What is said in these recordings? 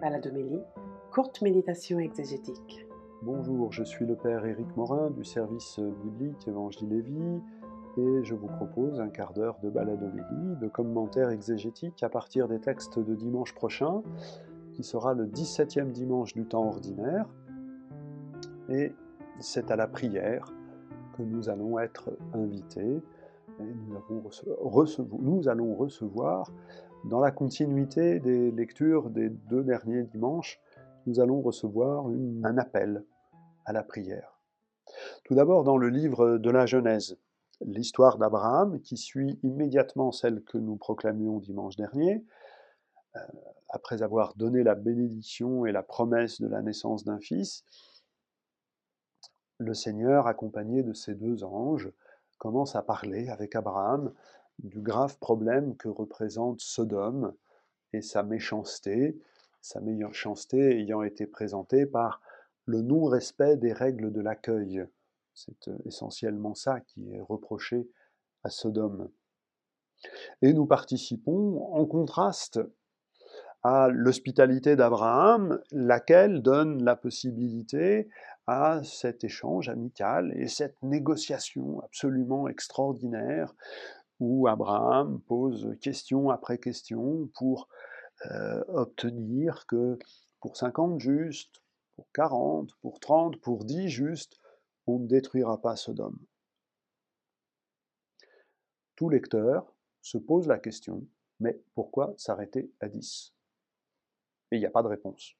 Baladomélie, courte méditation exégétique. Bonjour, je suis le Père Éric Morin du service biblique Évangile Lévis et je vous propose un quart d'heure de baladomélie, de commentaires exégétiques à partir des textes de dimanche prochain, qui sera le 17e dimanche du temps ordinaire. Et c'est à la prière que nous allons être invités. Et nous allons recevoir dans la continuité des lectures des deux derniers dimanches, nous allons recevoir un appel à la prière. Tout d'abord dans le livre de la Genèse, l'histoire d'Abraham qui suit immédiatement celle que nous proclamions dimanche dernier, euh, après avoir donné la bénédiction et la promesse de la naissance d'un fils, le Seigneur, accompagné de ses deux anges, commence à parler avec Abraham du grave problème que représente Sodome et sa méchanceté, sa méchanceté ayant été présentée par le non-respect des règles de l'accueil. C'est euh, essentiellement ça qui est reproché à Sodome. Et nous participons en contraste à l'hospitalité d'Abraham, laquelle donne la possibilité à cet échange amical et cette négociation absolument extraordinaire où Abraham pose question après question pour euh, obtenir que pour 50 justes, pour 40, pour 30, pour 10 justes, on ne détruira pas Sodome. Tout lecteur se pose la question, mais pourquoi s'arrêter à 10 Et il n'y a pas de réponse.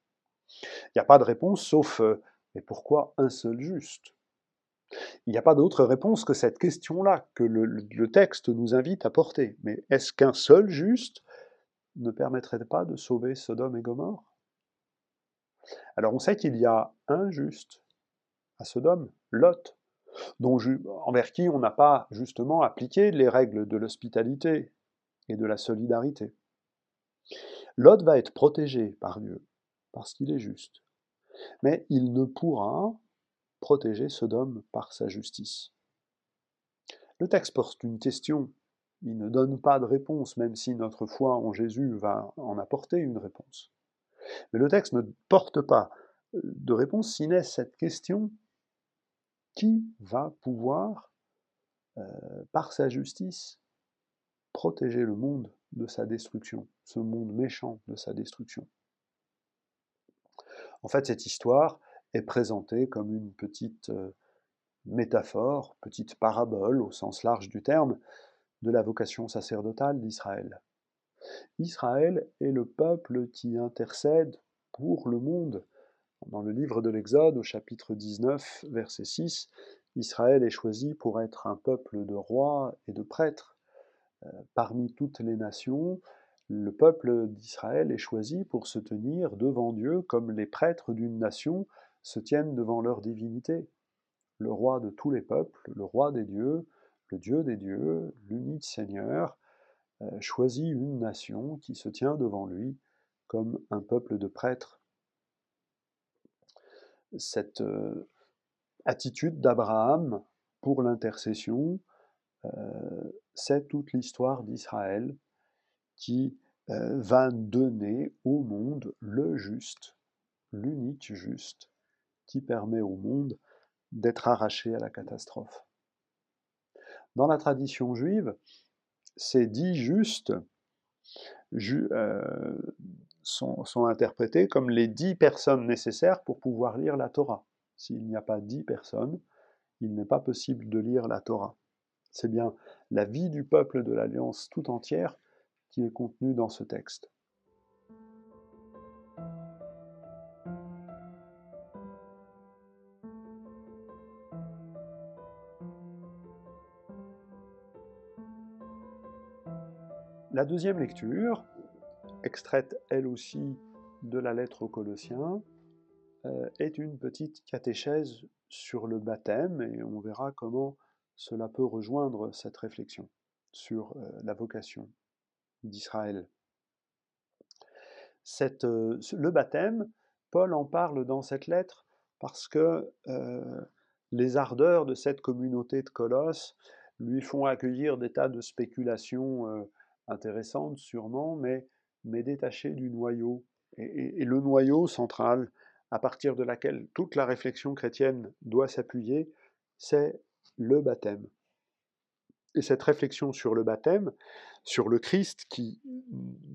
Il n'y a pas de réponse sauf, euh, mais pourquoi un seul juste? Il n'y a pas d'autre réponse que cette question-là que le, texte nous invite à porter. Mais est-ce qu'un seul juste ne permettrait pas de sauver Sodome et Gomorre? Alors on sait qu'il y a un juste à Sodome, Lot, dont, envers qui on n'a pas justement appliqué les règles de l'hospitalité et de la solidarité. Lot va être protégé par Dieu, parce qu'il est juste. Mais il ne pourra protéger Sodome par sa justice. Le texte porte une question, il ne donne pas de réponse, même si notre foi en Jésus va en apporter une réponse. Mais le texte ne porte pas euh, de réponse, si n'est cette question, qui va pouvoir, euh, par sa justice, protéger le monde de sa destruction, ce monde méchant de sa destruction? En fait, cette histoire, est présenté comme une petite euh, métaphore, petite parabole au sens large du terme, de la vocation sacerdotale d'Israël. Israël est le peuple qui intercède pour le monde. Dans le livre de l'Exode, au chapitre 19, verset 6, Israël est choisi pour être un peuple de rois et de prêtres. Euh, parmi toutes les nations, le peuple d'Israël est choisi pour se tenir devant Dieu comme les prêtres d'une nation se tiennent devant leur divinité. Le roi de tous les peuples, le roi des dieux, le Dieu des dieux, l'unique Seigneur, euh, choisit une nation qui se tient devant lui comme un peuple de prêtres. Cette euh, attitude d'Abraham pour l'intercession, euh, c'est toute l'histoire d'Israël qui va donner au monde le juste, l'unique juste, permet au monde d'être arraché à la catastrophe. Dans la tradition juive, ces dix justes euh, sont, sont, interprétés comme les dix personnes nécessaires pour pouvoir lire la Torah. S'il n'y a pas dix personnes, il n'est pas possible de lire la Torah. C'est bien la vie du peuple de l'Alliance tout entière qui est contenue dans ce texte. La deuxième lecture, extraite elle aussi de la lettre aux Colossiens, euh, est une petite catéchèse sur le baptême et on verra comment cela peut rejoindre cette réflexion sur euh, la vocation d'Israël. Euh, le baptême, Paul en parle dans cette lettre parce que les ardeurs de cette communauté de Colosse lui font accueillir des tas de spéculations intéressante sûrement, mais, détachée du noyau et, le noyau central à partir de laquelle toute la réflexion chrétienne doit s'appuyer, c'est le baptême. Et cette réflexion sur le baptême, sur le Christ qui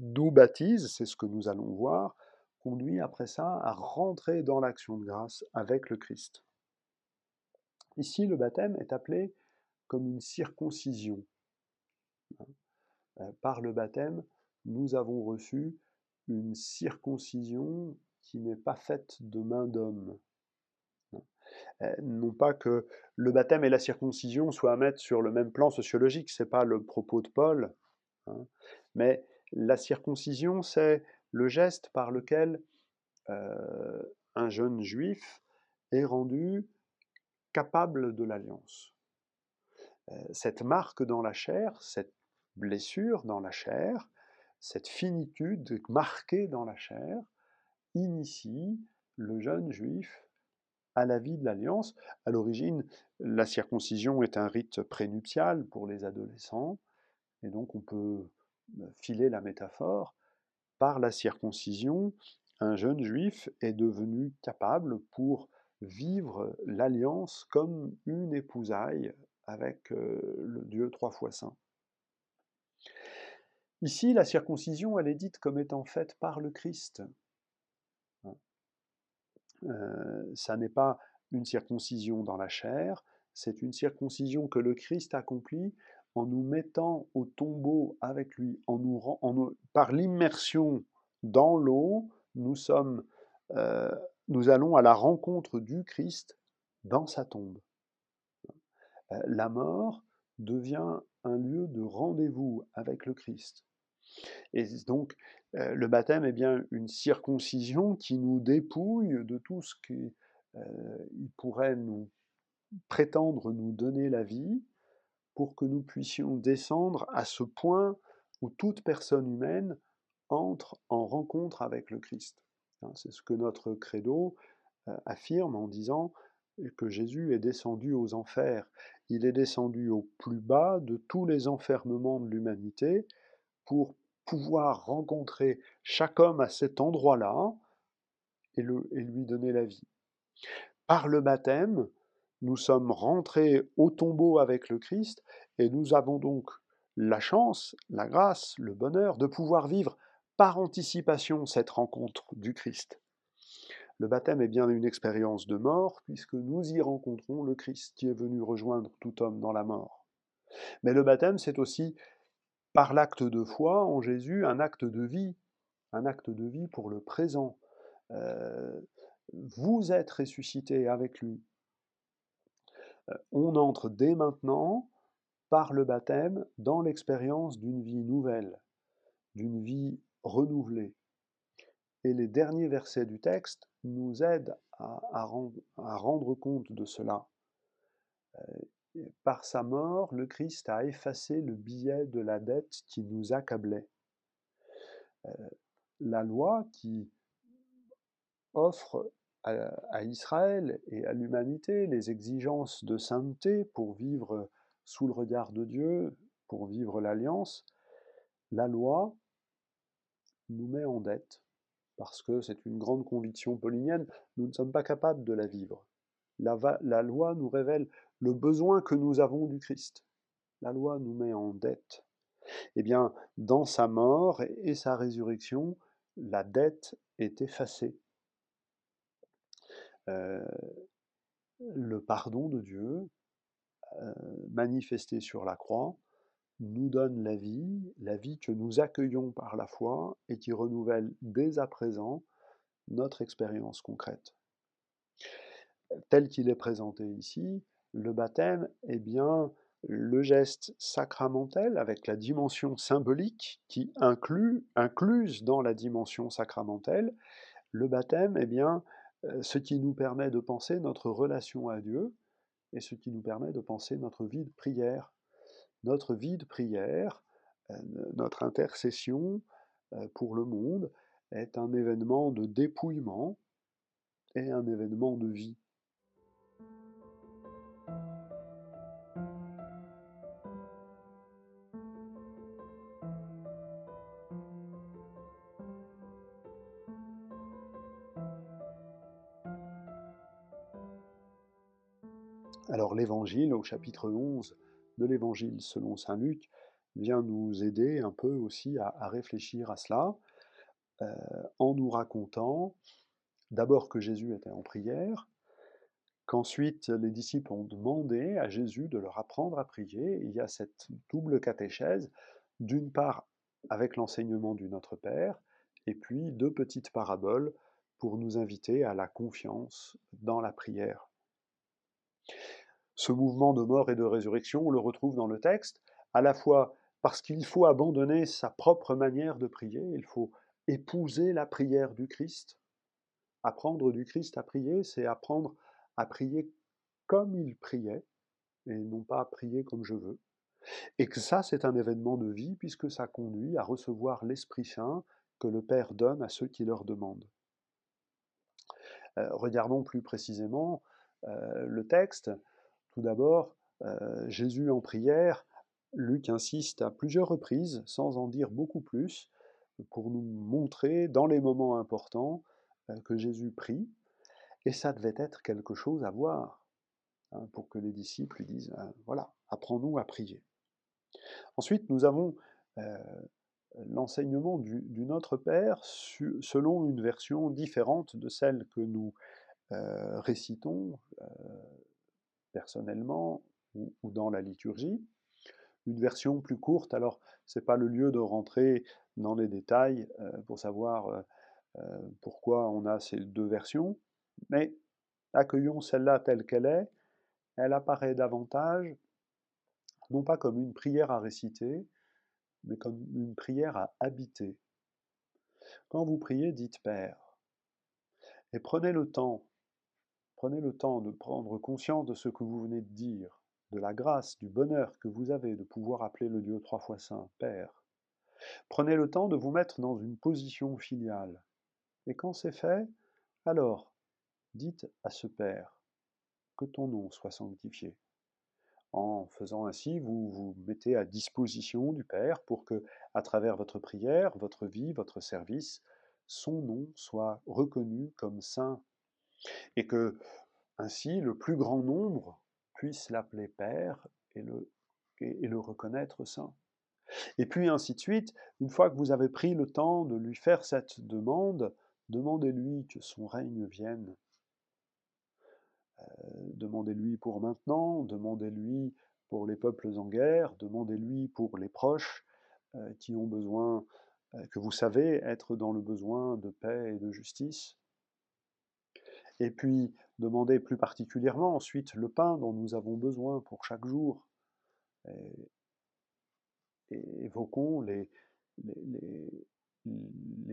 nous baptise, c'est ce que nous allons voir, conduit après ça à rentrer dans l'action de grâce avec le Christ. Ici, le baptême est appelé comme une circoncision. Euh, par le baptême, nous avons reçu une circoncision qui n'est pas faite de main d'homme. Euh, non pas que le baptême et la circoncision soient à mettre sur le même plan sociologique, ce n'est pas le propos de Paul, hein. mais la circoncision, c'est le geste par lequel euh, un jeune juif est rendu capable de l'alliance. Cette marque dans la chair, cette blessure dans la chair, cette finitude marquée dans la chair, initie le jeune juif à la vie de l'alliance. À l'origine, la circoncision est un rite prénuptial pour les adolescents, et donc on peut euh, filer la métaphore. Par la circoncision, un jeune juif est devenu capable pour vivre l'alliance comme une épousaille avec euh, le Dieu trois fois saint. Ici, la circoncision, elle est dite comme étant faite par le Christ. Hein. Euh, ça n'est pas une circoncision dans la chair, c'est une circoncision que le Christ accomplit en nous mettant au tombeau avec lui, en nous, par l'immersion dans l'eau, euh, nous allons à la rencontre du Christ dans sa tombe. Euh, la mort devient un lieu de rendez-vous avec le Christ. Et donc, euh, le baptême est bien une circoncision qui nous dépouille de tout ce qui pourrait nous prétendre nous donner la vie, pour que nous puissions descendre à ce point où toute personne humaine entre en rencontre avec le Christ. Hein, c'est ce que notre credo euh, affirme en disant que Jésus est descendu aux enfers. Il est descendu au plus bas de tous les enfermements de l'humanité pour pouvoir rencontrer chaque homme à cet endroit-là et, lui donner la vie. Par le baptême, nous sommes rentrés au tombeau avec le Christ et nous avons donc la chance, la grâce, le bonheur de pouvoir vivre par anticipation cette rencontre du Christ. Le baptême est bien une expérience de mort puisque nous y rencontrons le Christ qui est venu rejoindre tout homme dans la mort. Mais le baptême, c'est aussi, par l'acte de foi en Jésus, un acte de vie, un acte de vie pour le présent. Euh, vous êtes ressuscité avec lui. Euh, on entre dès maintenant, par le baptême, dans l'expérience d'une vie nouvelle, d'une vie renouvelée. Et les derniers versets du texte nous aident à, rendre, compte de cela. Euh, par sa mort, le Christ a effacé le billet de la dette qui nous accablait. Euh, la loi qui offre à, Israël et à l'humanité les exigences de sainteté pour vivre sous le regard de Dieu, pour vivre l'alliance, la loi nous met en dette, parce que c'est une grande conviction paulinienne, nous ne sommes pas capables de la vivre. La, loi nous révèle le besoin que nous avons du Christ. La loi nous met en dette. Eh bien, dans sa mort et sa résurrection, la dette est effacée. Euh, le pardon de Dieu, euh, manifesté sur la croix, nous donne la vie, la vie que nous accueillons par la foi et qui renouvelle dès à présent notre expérience concrète. Tel qu'il est présenté ici, le baptême est bien le geste sacramentel avec la dimension symbolique qui inclut, incluse dans la dimension sacramentelle, le baptême est bien euh, ce qui nous permet de penser notre relation à Dieu et ce qui nous permet de penser notre vie de prière notre vie de prière, euh, notre intercession euh, pour le monde est un événement de dépouillement et un événement de vie. Alors l'évangile au chapitre 11 de l'évangile selon Saint Luc vient nous aider un peu aussi à, réfléchir à cela euh, en nous racontant d'abord que Jésus était en prière, qu'ensuite les disciples ont demandé à Jésus de leur apprendre à prier. il y a cette double catéchèse, d'une part avec l'enseignement du Notre Père, et puis deux petites paraboles pour nous inviter à la confiance dans la prière. Ce mouvement de mort et de résurrection, on le retrouve dans le texte, à la fois parce qu'il faut abandonner sa propre manière de prier, il faut épouser la prière du Christ. Apprendre du Christ à prier, c'est apprendre à prier comme il priait, et non pas à prier comme je veux. Et que ça, c'est un événement de vie, puisque ça conduit à recevoir l'Esprit Saint que le Père donne à ceux qui leur demandent. Euh, regardons plus précisément euh, le texte. Tout d'abord, euh, Jésus en prière, Luc insiste à plusieurs reprises, sans en dire beaucoup plus, pour nous montrer dans les moments importants que Jésus prie, et ça devait être quelque chose à voir, hein, pour que les disciples lui disent, voilà, apprends-nous à prier. Ensuite, nous avons l'enseignement du, Notre Père selon une version différente de celle que nous récitons personnellement ou, dans la liturgie. Une version plus courte, alors ce n'est pas le lieu de rentrer dans les détails pour savoir pourquoi on a ces deux versions, mais accueillons celle-là telle qu'elle est. Elle apparaît davantage, non pas comme une prière à réciter, mais comme une prière à habiter. Quand vous priez, dites Père. Et prenez le temps, prenez le temps de prendre conscience de ce que vous venez de dire, de la grâce, du bonheur que vous avez de pouvoir appeler le Dieu trois fois saint, Père. Prenez le temps de vous mettre dans une position filiale. Et quand c'est fait, alors, dites à ce Père, que ton nom soit sanctifié. En faisant ainsi, vous vous mettez à disposition du Père pour que, à travers votre prière, votre vie, votre service, son nom soit reconnu comme saint. Et que, ainsi, le plus grand nombre puisse l'appeler Père et le, et le reconnaître saint. Et puis ainsi de suite, une fois que vous avez pris le temps de lui faire cette demande, demandez-lui que son règne vienne euh, demandez-lui pour maintenant, demandez-lui pour les peuples en guerre, demandez-lui pour les proches euh, qui ont besoin, euh, que vous savez être dans le besoin de paix et de justice. Et puis, demandez plus particulièrement ensuite le pain dont nous avons besoin pour chaque jour. Et, évoquons les,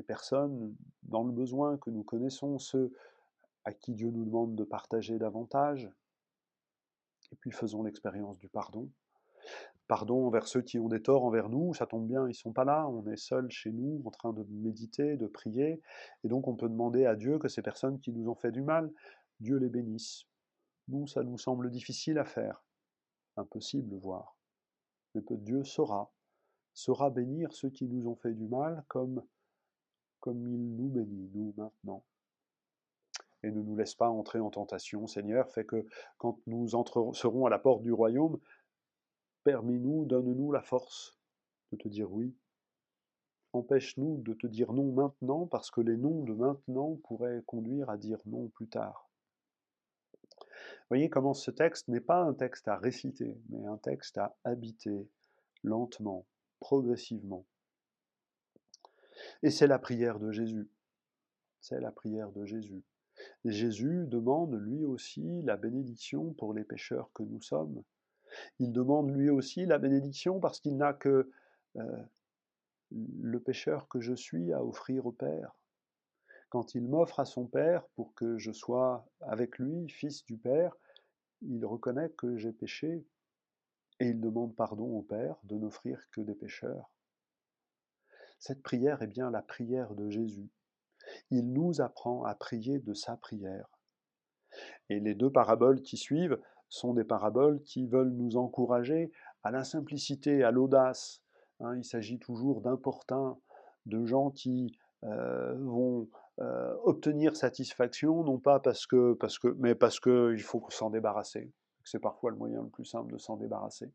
personnes dans le besoin que nous connaissons, ceux à qui Dieu nous demande de partager davantage. Et puis faisons l'expérience du pardon. Pardon envers ceux qui ont des torts envers nous, ça tombe bien, ils ne sont pas là, on est seul chez nous en train de méditer, de prier, et donc on peut demander à Dieu que ces personnes qui nous ont fait du mal, Dieu les bénisse. Nous, ça nous semble difficile à faire, impossible voire. Mais Dieu saura, saura bénir ceux qui nous ont fait du mal comme, comme il nous bénit, nous, maintenant et ne nous laisse pas entrer en tentation, Seigneur, fait que quand nous serons à la porte du royaume, permets-nous, donne-nous la force de te dire oui. Empêche-nous de te dire non maintenant, parce que les noms de maintenant pourraient conduire à dire non plus tard. Voyez comment ce texte n'est pas un texte à réciter, mais un texte à habiter lentement, progressivement. Et c'est la prière de Jésus. C'est la prière de Jésus. Jésus demande lui aussi la bénédiction pour les pécheurs que nous sommes. Il demande lui aussi la bénédiction parce qu'il n'a que euh, le pécheur que je suis à offrir au Père. Quand il m'offre à son Père pour que je sois avec lui, fils du Père, il reconnaît que j'ai péché et il demande pardon au Père de n'offrir que des pécheurs. Cette prière est bien la prière de Jésus. Il nous apprend à prier de sa prière. Et les deux paraboles qui suivent sont des paraboles qui veulent nous encourager à la simplicité, à l'audace. Hein. il s'agit toujours d'importuns, de gens qui euh, vont euh, obtenir satisfaction, non pas parce que, parce que mais parce qu'il faut s'en débarrasser. C'est parfois le moyen le plus simple de s'en débarrasser.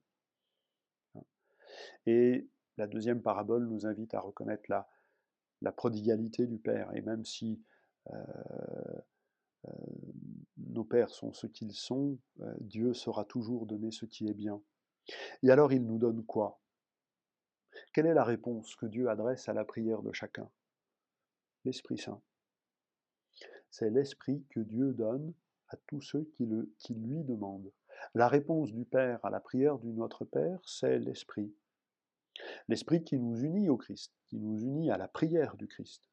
Et la deuxième parabole nous invite à reconnaître la, prodigalité du Père. Et même si euh, nos pères sont ce qu'ils sont, euh, Dieu saura toujours donner ce qui est bien. Et alors il nous donne quoi? Quelle est la réponse que Dieu adresse à la prière de chacun? L'Esprit Saint. C'est l'Esprit que Dieu donne à tous ceux qui, lui demandent. La réponse du Père à la prière du Notre Père, c'est l'Esprit. L'Esprit qui nous unit au Christ, qui nous unit à la prière du Christ.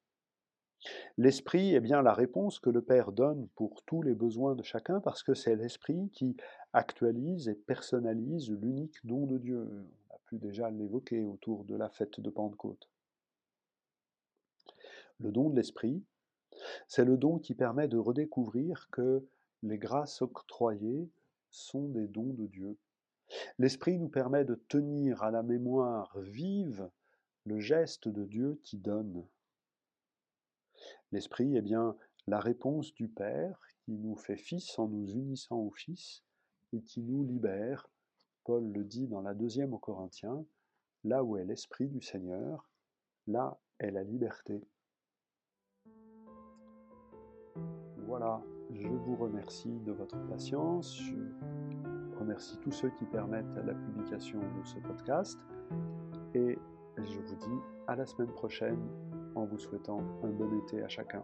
L'Esprit est bien la réponse que le Père donne pour tous les besoins de chacun, parce que c'est l'Esprit qui actualise et personnalise l'unique don de Dieu. On a pu déjà l'évoquer autour de la fête de Pentecôte. Le don de l'Esprit, c'est le don qui permet de redécouvrir que les grâces octroyées sont des dons de Dieu. L'Esprit nous permet de tenir à la mémoire vive le geste de Dieu qui donne. L'Esprit est bien la réponse du Père qui nous fait fils en nous unissant au Fils et qui nous libère, Paul le dit dans la deuxième aux Corinthiens, là où est l'Esprit du Seigneur, là est la liberté. Voilà, je vous remercie de votre patience, je remercie tous ceux qui permettent la publication de ce podcast et je vous dis à la semaine prochaine en vous souhaitant un bon été à chacun.